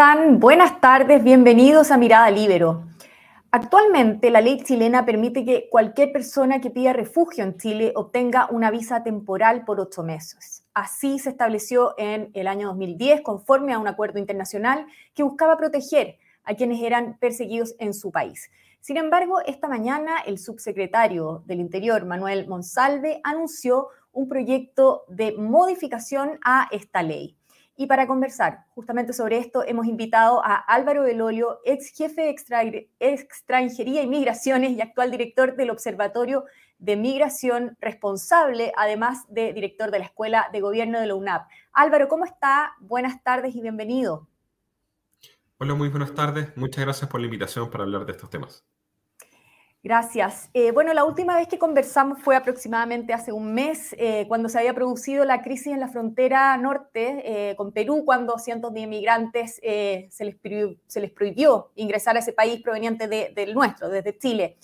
están? Buenas tardes, bienvenidos a Mirada Libero. Actualmente la ley chilena permite que cualquier persona que pida refugio en Chile obtenga una visa temporal por ocho meses. Así se estableció en el año 2010 conforme a un acuerdo internacional que buscaba proteger a quienes eran perseguidos en su país. Sin embargo, esta mañana el subsecretario del Interior, Manuel Monsalve, anunció un proyecto de modificación a esta ley. Y para conversar justamente sobre esto, hemos invitado a Álvaro Belolio, ex jefe de extranjería y migraciones y actual director del Observatorio de Migración, responsable además de director de la Escuela de Gobierno de la UNAP. Álvaro, ¿cómo está? Buenas tardes y bienvenido. Hola, muy buenas tardes. Muchas gracias por la invitación para hablar de estos temas. Gracias. Eh, bueno, la última vez que conversamos fue aproximadamente hace un mes, eh, cuando se había producido la crisis en la frontera norte eh, con Perú, cuando cientos de inmigrantes se les, prohibió ingresar a ese país proveniente del nuestro, desde Chile.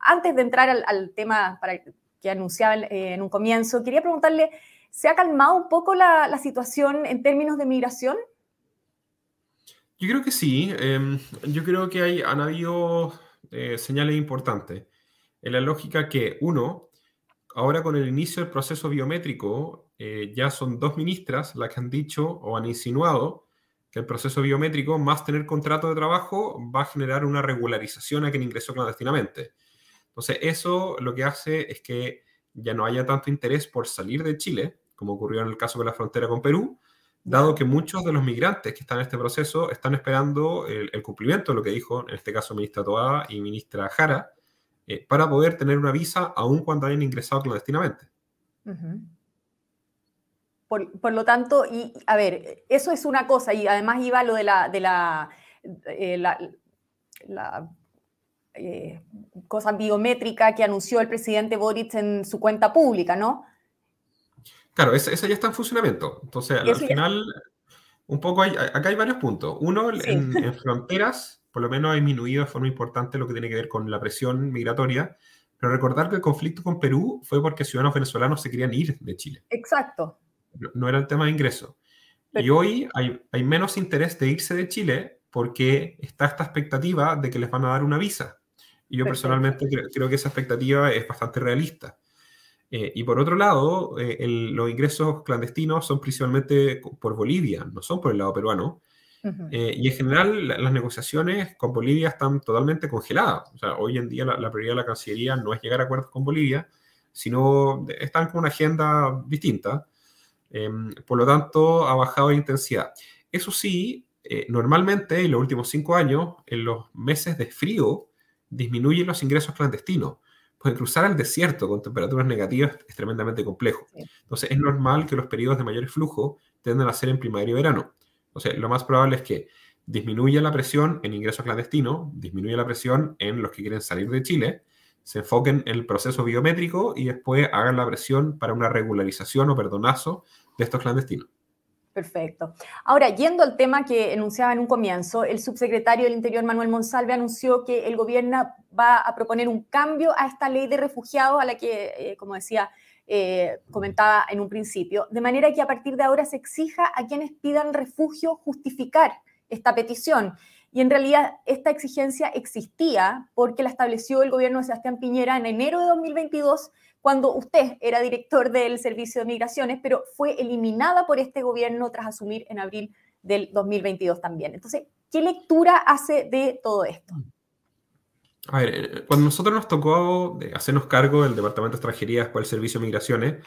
antes de entrar al, tema que anunciaba en un comienzo, quería preguntarle, ¿se ha calmado un poco la, la situación en términos de migración? Yo creo que sí. Em, yo creo que hay, han habido eh, señales importantes. En la lógica que, uno, ahora con el inicio del proceso biométrico, eh, ya son dos ministras las que han dicho o han insinuado que el proceso biométrico, más tener contrato de trabajo, va a generar una regularización a quien ingresó clandestinamente. Entonces, eso lo que hace es que ya no haya tanto interés por salir de Chile, como ocurrió en el caso de la frontera con Perú, dado que muchos de los migrantes que están en este proceso están esperando el, cumplimiento de lo que dijo, en este caso, ministra Toada y ministra Jara, eh, para poder tener una visa aun cuando hayan ingresado clandestinamente. por, lo tanto, y a ver, eso es una cosa, y además iba lo de la, de la, eh, la, eh, cosa biométrica que anunció el presidente Boric en su cuenta pública, ¿no? Claro, esa, ya está en funcionamiento. Entonces, al final, un poco hay, acá hay varios puntos. Uno, en, fronteras, por lo menos ha disminuido de forma importante lo que tiene que ver con la presión migratoria, pero recordar que el conflicto con Perú fue porque ciudadanos venezolanos se querían ir de Chile. Exacto. No, era el tema de ingreso. Y hoy hay, hay menos interés de irse de Chile porque está esta expectativa de que les van a dar una visa. Y yo personalmente creo que esa expectativa es bastante realista. Eh, y por otro lado, eh, los ingresos clandestinos son principalmente por Bolivia, no son por el lado peruano. Eh, y en general las negociaciones con Bolivia están totalmente congeladas. O sea, hoy en día la, prioridad de la Cancillería no es llegar a acuerdos con Bolivia, sino están con una agenda distinta. Em, por lo tanto, ha bajado de intensidad. Eso sí, normalmente en los últimos cinco años, en los meses de frío, disminuyen los ingresos clandestinos pues cruzar el desierto con temperaturas negativas es tremendamente complejo. Entonces es normal que los periodos de mayor flujo tendan a ser en primavera y verano. Entonces lo más probable es que disminuya la presión en ingresos clandestinos, disminuya la presión en los que quieren salir de Chile, se enfoquen en el proceso biométrico y después hagan la presión para una regularización o perdonazo de estos clandestinos. Perfecto. Ahora, yendo al tema que enunciaba en un comienzo, el subsecretario del Interior, Manuel Monsalve, anunció que el gobierno va a proponer un cambio a esta ley de refugiados, a la que, eh, como decía, eh, comentaba en un principio, de manera que a partir de ahora se exija a quienes pidan refugio justificar esta petición. Y en realidad esta exigencia existía porque la estableció el gobierno de Sebastián Piñera en enero de 2022 cuando usted era director del Servicio de Migraciones, pero fue eliminada por este gobierno tras asumir en abril del 2022 también. Entonces, ¿qué lectura hace de todo esto? A ver, eh, cuando nosotros nos tocó hacernos cargo del Departamento de Extranjería después del Servicio de Migraciones,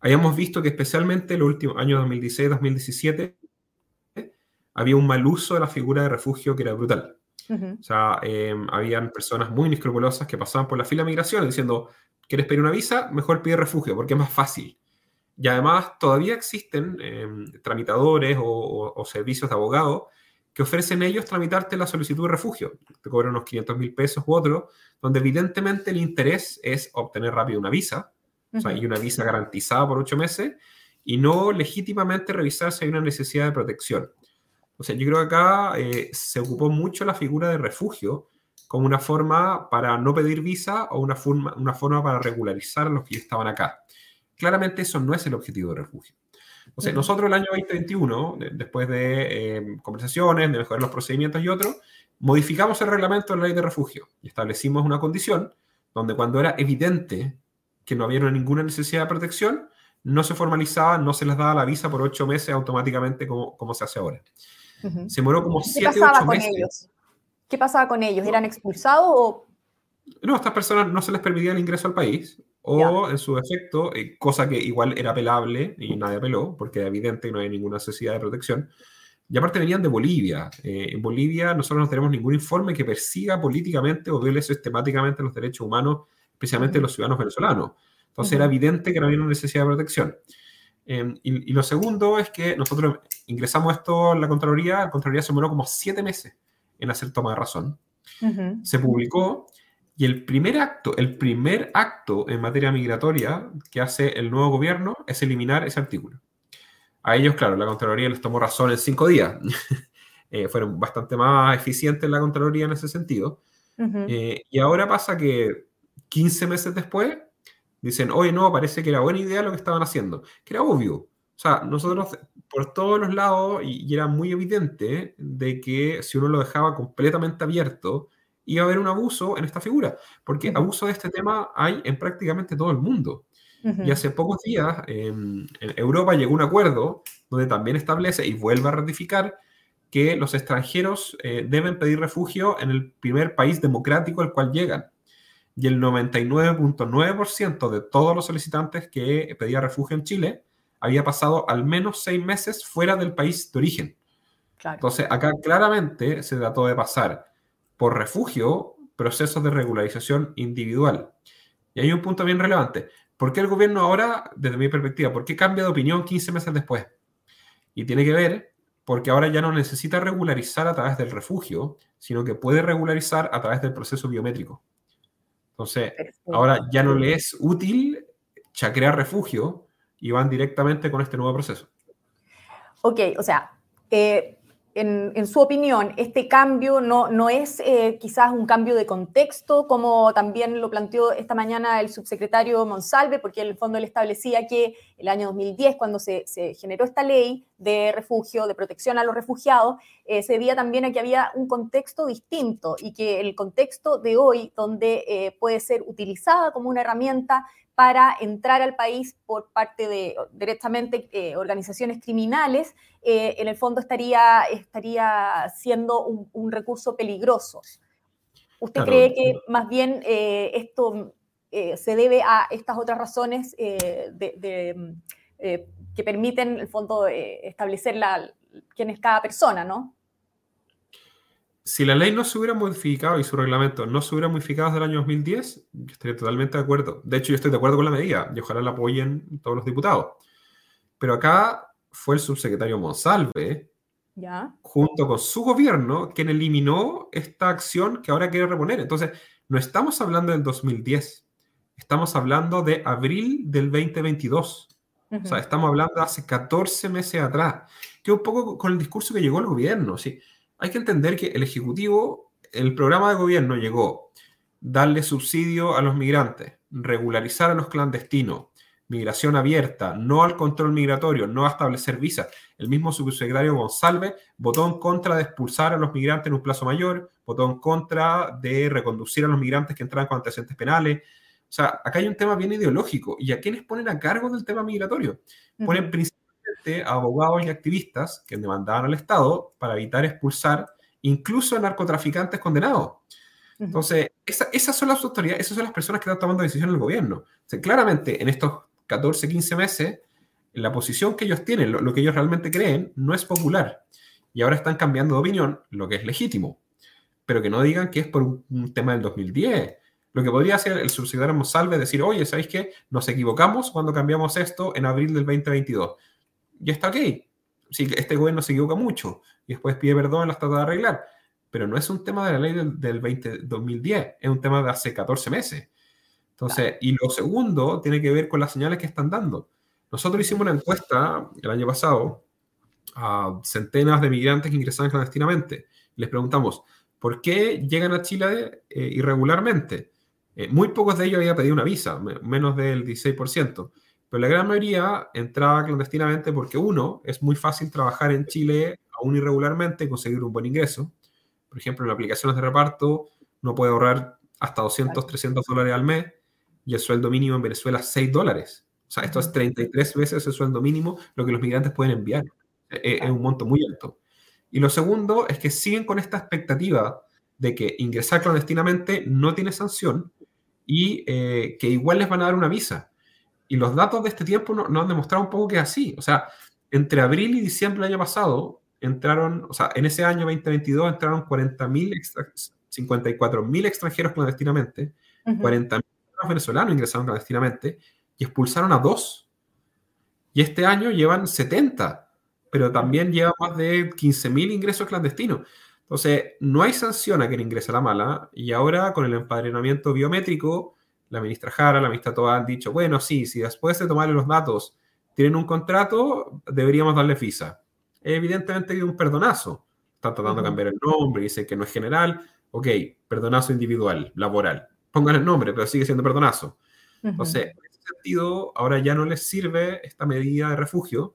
habíamos visto que especialmente en los últimos años 2016-2017 había un mal uso de la figura de refugio que era brutal. O sea, eh, habían personas muy inescrupulosas que pasaban por la fila de migración diciendo, ¿Quieres pedir una visa? Mejor pide refugio porque es más fácil. Y además todavía existen em, tramitadores o, servicios de abogado que ofrecen ellos tramitarte la solicitud de refugio. Te cobran unos 500 mil pesos u otro, donde evidentemente el interés es obtener rápido una visa, o sea, y una visa garantizada por ocho meses, y no legítimamente revisar si hay una necesidad de protección. O sea, yo creo que acá eh, se ocupó mucho la figura de refugio como una forma para no pedir visa o una forma, una forma para regularizar a los que estaban acá. Claramente eso no es el objetivo de refugio. Entonces, nosotros el año 2021, después de eh, conversaciones, de mejorar los procedimientos y otros, modificamos el reglamento de la ley de refugio y establecimos una condición donde cuando era evidente que no había ninguna necesidad de protección, no se formalizaba, no se les daba la visa por ocho meses automáticamente como, como se hace ahora. Se demoró como siete, ocho meses. Ellos? ¿Qué pasaba con ellos? ¿Eran expulsados o...? No, a estas personas no se les permitía el ingreso al país o en su efecto, eh, cosa que igual era apelable y nadie apeló porque era evidente que no hay ninguna necesidad de protección. Y aparte venían de Bolivia. Eh, en Bolivia nosotros no tenemos ningún informe que persiga políticamente o viole sistemáticamente los derechos humanos, especialmente los ciudadanos venezolanos. Entonces era evidente que no había una necesidad de protección. Em, y, lo segundo es que nosotros ingresamos esto en la Contraloría, la Contraloría se demoró como siete meses en hacer toma de razón. Se publicó y el primer acto, el primer acto en materia migratoria que hace el nuevo gobierno es eliminar ese artículo. A ellos, claro, la Contraloría les tomó razón en cinco días. Eh, fueron bastante más eficientes la Contraloría en ese sentido. Eh, y ahora pasa que 15 meses después dicen, oye, no, parece que era buena idea lo que estaban haciendo. Que era obvio. O sea, nosotros por todos los lados, y, era muy evidente de que si uno lo dejaba completamente abierto, iba a haber un abuso en esta figura, porque abuso de este tema hay en prácticamente todo el mundo. Y hace pocos días en Europa llegó un acuerdo donde también establece y vuelve a ratificar que los extranjeros eh, deben pedir refugio en el primer país democrático al cual llegan. Y el 99.9% de todos los solicitantes que pedían refugio en Chile había pasado al menos seis meses fuera del país de origen. Entonces, acá claramente se trató de pasar por refugio procesos de regularización individual. Y hay un punto bien relevante. ¿Por qué el gobierno ahora, desde mi perspectiva, por qué cambia de opinión 15 meses después? Y tiene que ver porque ahora ya no necesita regularizar a través del refugio, sino que puede regularizar a través del proceso biométrico. Entonces, ahora ya no le es útil chacrear refugio y van directamente con este nuevo proceso. Ok, o sea, eh, en, su opinión, este cambio no, no es eh, quizás un cambio de contexto, como también lo planteó esta mañana el subsecretario Monsalve, porque en el fondo él establecía que el año 2010, cuando se, generó esta ley de refugio, de protección a los refugiados, eh, se veía también a que había un contexto distinto y que el contexto de hoy, donde eh, puede ser utilizada como una herramienta para entrar al país por parte de directamente eh, organizaciones criminales, eh, en el fondo estaría, estaría siendo un, recurso peligroso. ¿Usted cree que más bien eh, esto se debe a estas otras razones de, que permiten, en el fondo, establecer la, quién es cada persona, ¿no? Si la ley no se hubiera modificado y su reglamento no se hubiera modificado desde el año 2010, yo estaría totalmente de acuerdo. De hecho, yo estoy de acuerdo con la medida y ojalá la apoyen todos los diputados. Pero acá fue el subsecretario Monsalve, ¿Ya? junto con su gobierno, quien eliminó esta acción que ahora quiere reponer. Entonces, no estamos hablando del 2010, estamos hablando de abril del 2022. O sea, estamos hablando de hace 14 meses atrás, que un poco con el discurso que llegó el gobierno, ¿sí? Hay que entender que el Ejecutivo, el programa de gobierno llegó darle subsidio a los migrantes, regularizar a los clandestinos, migración abierta, no al control migratorio, no a establecer visas. El mismo subsecretario González votó en contra de expulsar a los migrantes en un plazo mayor, votó en contra de reconducir a los migrantes que entran con antecedentes penales. O sea, acá hay un tema bien ideológico. ¿Y a quiénes ponen a cargo del tema migratorio? Ponen abogados y activistas que demandaban al Estado para evitar expulsar incluso a narcotraficantes condenados. Entonces, esas son las autoridades, esas son las personas que están tomando decisiones en el gobierno. claramente, en estos 14, 15 meses, la posición que ellos tienen, lo, que ellos realmente creen, no es popular. Y ahora están cambiando de opinión, lo que es legítimo. Pero que no digan que es por un, tema del 2010. Lo que podría hacer el subsecretario Monsalve es decir, oye, ¿sabéis qué? Nos equivocamos cuando cambiamos esto en abril del 2022 ya está ok. Sí, este gobierno se equivoca mucho y después pide perdón, las trata de arreglar. Pero no es un tema de la ley del, 20, 2010, es un tema de hace 14 meses. Entonces, y lo segundo tiene que ver con las señales que están dando. Nosotros hicimos una encuesta el año pasado a centenas de migrantes que ingresaban clandestinamente. Les preguntamos, ¿por qué llegan a Chile eh, irregularmente? Eh, muy pocos de ellos habían pedido una visa, menos del 16%. Pero la gran mayoría entraba clandestinamente porque uno, es muy fácil trabajar en Chile aún irregularmente y conseguir un buen ingreso. Por ejemplo, en aplicaciones de reparto uno puede ahorrar hasta 200, 300 dólares al mes y el sueldo mínimo en Venezuela es 6 dólares. O sea, esto es 33 veces el sueldo mínimo lo que los migrantes pueden enviar. E, e, es, un monto muy alto. Y lo segundo es que siguen con esta expectativa de que ingresar clandestinamente no tiene sanción y eh, que igual les van a dar una visa. Y los datos de este tiempo nos no han demostrado un poco que es así. O sea, entre abril y diciembre del año pasado, entraron, o sea, en ese año 2022 entraron 40.000, 54.000 extranjeros clandestinamente, 40.000 venezolanos ingresaron clandestinamente y expulsaron a dos. Y este año llevan 70, pero también lleva más de 15.000 ingresos clandestinos. Entonces, no hay sanción a quien ingresa la mala y ahora con el empadronamiento biométrico, la ministra Jara, la ministra Toa han dicho, bueno, sí, si después de tomarle los datos tienen un contrato, deberíamos darle visa. Evidentemente que un perdonazo. Están tratando de cambiar el nombre, dice que no es general. Ok, perdonazo individual, laboral. Pongan el nombre, pero sigue siendo perdonazo. Entonces, en ese sentido, ahora ya no les sirve esta medida de refugio,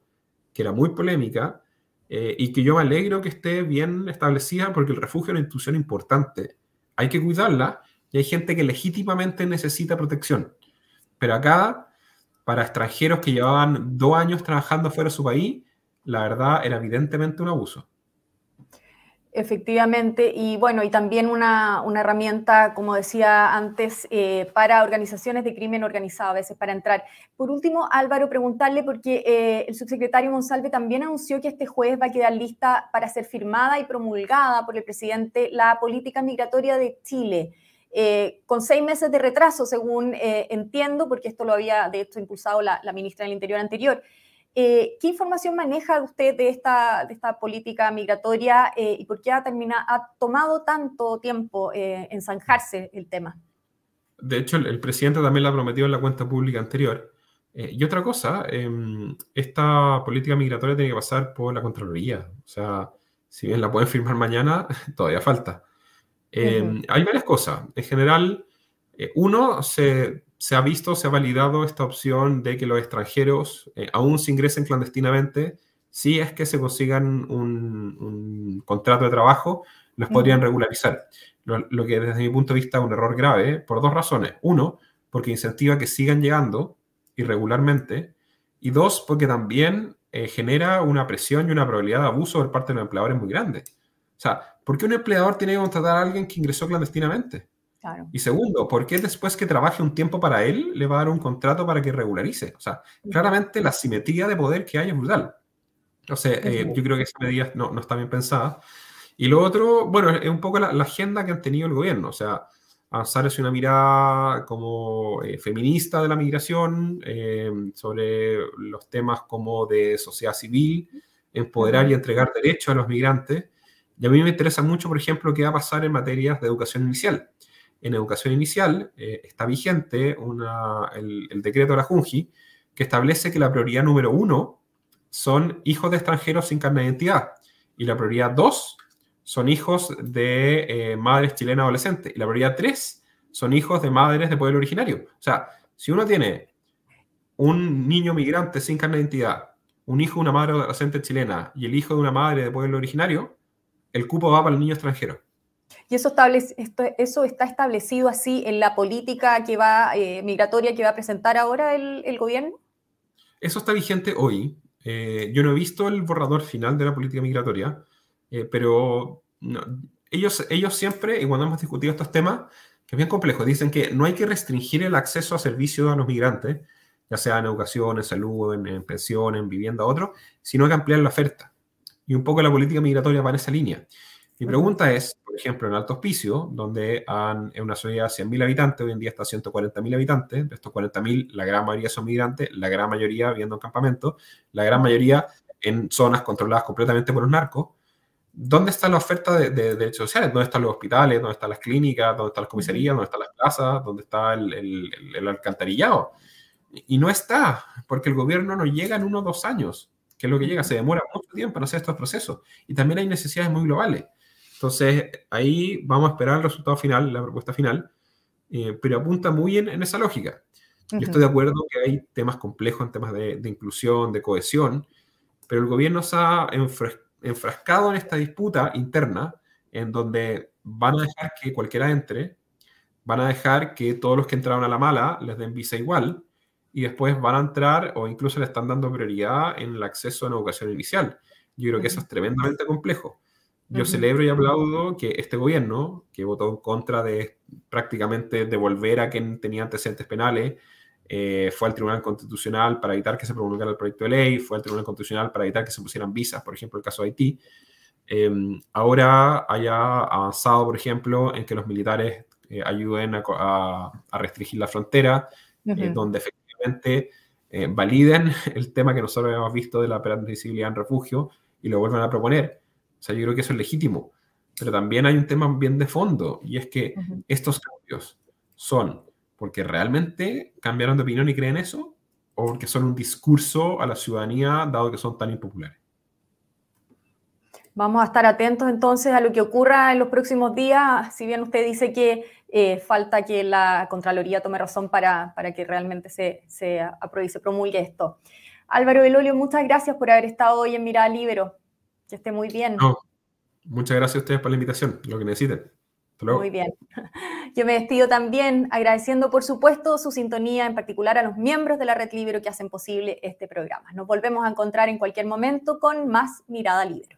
que era muy polémica, eh, y que yo me alegro que esté bien establecida porque el refugio es una institución importante. Hay que cuidarla y hay gente que legítimamente necesita protección. Pero acá, para extranjeros que llevaban dos años trabajando fuera de su país, la verdad era evidentemente un abuso. Efectivamente, y bueno, y también una, herramienta, como decía antes, eh, para organizaciones de crimen organizado, a veces para entrar. Por último, Álvaro, preguntarle, porque eh, el subsecretario Monsalve también anunció que este jueves va a quedar lista para ser firmada y promulgada por el presidente la política migratoria de Chile. Eh, con seis meses de retraso, según entiendo, porque esto lo había de hecho impulsado la, la ministra del Interior anterior. Eh, ¿Qué información maneja usted de esta, de esta política migratoria eh, y por qué ha, terminado, ha tomado tanto tiempo eh, en zanjarse el tema? De hecho, el, presidente también lo ha prometido en la cuenta pública anterior. y otra cosa, em, esta política migratoria tiene que pasar por la Contraloría. O sea, si bien la pueden firmar mañana, todavía falta. Em, hay varias cosas. En general, uno, se se ha visto, se ha validado esta opción de que los extranjeros eh, aún se ingresen clandestinamente, si es que se consigan un, contrato de trabajo, los podrían regularizar. Lo, que desde mi punto de vista es un error grave, por dos razones. Uno, porque incentiva que sigan llegando irregularmente. Y dos, porque también eh, genera una presión y una probabilidad de abuso por parte de los empleadores muy grande. O sea, ¿por qué un empleador tiene que contratar a alguien que ingresó clandestinamente? Y segundo, ¿por qué después que trabaje un tiempo para él le va a dar un contrato para que regularice? O sea, claramente la simetría de poder que hay es brutal. Entonces, eh, yo creo que esa medida no, no, está bien pensada. Y lo otro, bueno, es un poco la, agenda que han tenido el gobierno. O sea, avanzar es una mirada como eh, feminista de la migración, eh, sobre los temas como de sociedad civil, empoderar y entregar derechos a los migrantes. Y a mí me interesa mucho, por ejemplo, qué va a pasar en materias de educación inicial en educación inicial eh, está vigente el, decreto de la Junji que establece que la prioridad número uno son hijos de extranjeros sin carne de identidad y la prioridad dos son hijos de eh, madres chilenas adolescentes y la prioridad tres son hijos de madres de pueblo originario. O sea, si uno tiene un niño migrante sin carne de identidad, un hijo de una madre adolescente chilena y el hijo de una madre de pueblo originario, el cupo va para el niño extranjero. ¿Y eso, eso está establecido así en la política que va, eh, migratoria que va a presentar ahora el, gobierno? Eso está vigente hoy. Eh, yo no he visto el borrador final de la política migratoria, eh, pero ellos, ellos siempre, y cuando hemos discutido estos temas, que es bien complejo, dicen que no hay que restringir el acceso a servicios a los migrantes, ya sea en educación, en salud, en, en pensión, en vivienda, otro, sino que ampliar la oferta. Y un poco la política migratoria va en esa línea. Mi pregunta es, por ejemplo, en Alto Hospicio, donde han, en una ciudad de 100.000 habitantes, hoy en día está 140.000 habitantes, de estos 40.000, la gran mayoría son migrantes, la gran mayoría viviendo en campamentos, la gran mayoría en zonas controladas completamente por los narcos. ¿Dónde está la oferta de, derechos sociales? ¿Dónde están los hospitales? ¿Dónde están las clínicas? ¿Dónde están las comisarías? ¿Dónde están las plazas? ¿Dónde está el, el alcantarillado? Y no está, porque el gobierno no llega en uno o dos años, que es lo que llega, se demora mucho tiempo en hacer estos procesos. Y también hay necesidades muy globales. Entonces, ahí vamos a esperar el resultado final, la propuesta final, eh, pero apunta muy bien en esa lógica. Yo estoy de acuerdo que hay temas complejos en temas de, inclusión, de cohesión, pero el gobierno se ha enfrascado en esta disputa interna en donde van a dejar que cualquiera entre, van a dejar que todos los que entraron a la mala les den visa igual y después van a entrar o incluso le están dando prioridad en el acceso a la educación inicial. Yo creo que eso es tremendamente complejo. Yo celebro y aplaudo que este gobierno, que votó en contra de prácticamente devolver a quien tenía antecedentes penales, eh, fue al Tribunal Constitucional para evitar que se promulgara el proyecto de ley, fue al Tribunal Constitucional para evitar que se pusieran visas, por ejemplo, el caso de Haití. Em, ahora haya avanzado, por ejemplo, en que los militares eh, ayuden a, restringir la frontera, eh, donde efectivamente validen el tema que nosotros hemos visto de la permisibilidad en refugio y lo vuelvan a proponer. O sea, yo creo que eso es legítimo. Pero también hay un tema bien de fondo, y es que estos cambios son porque realmente cambiaron de opinión y creen eso, o porque son un discurso a la ciudadanía, dado que son tan impopulares. Vamos a estar atentos entonces a lo que ocurra en los próximos días, si bien usted dice que eh, falta que la Contraloría tome razón para, para que realmente se, se apruebe y se promulgue esto. Álvaro Belolio, muchas gracias por haber estado hoy en Mirada Libero. Que esté muy bien. muchas gracias a ustedes por la invitación, lo que necesiten. Muy bien. Yo me despido también agradeciendo, por supuesto, su sintonía, en particular a los miembros de la Red Libero que hacen posible este programa. Nos volvemos a encontrar en cualquier momento con más Mirada Libero.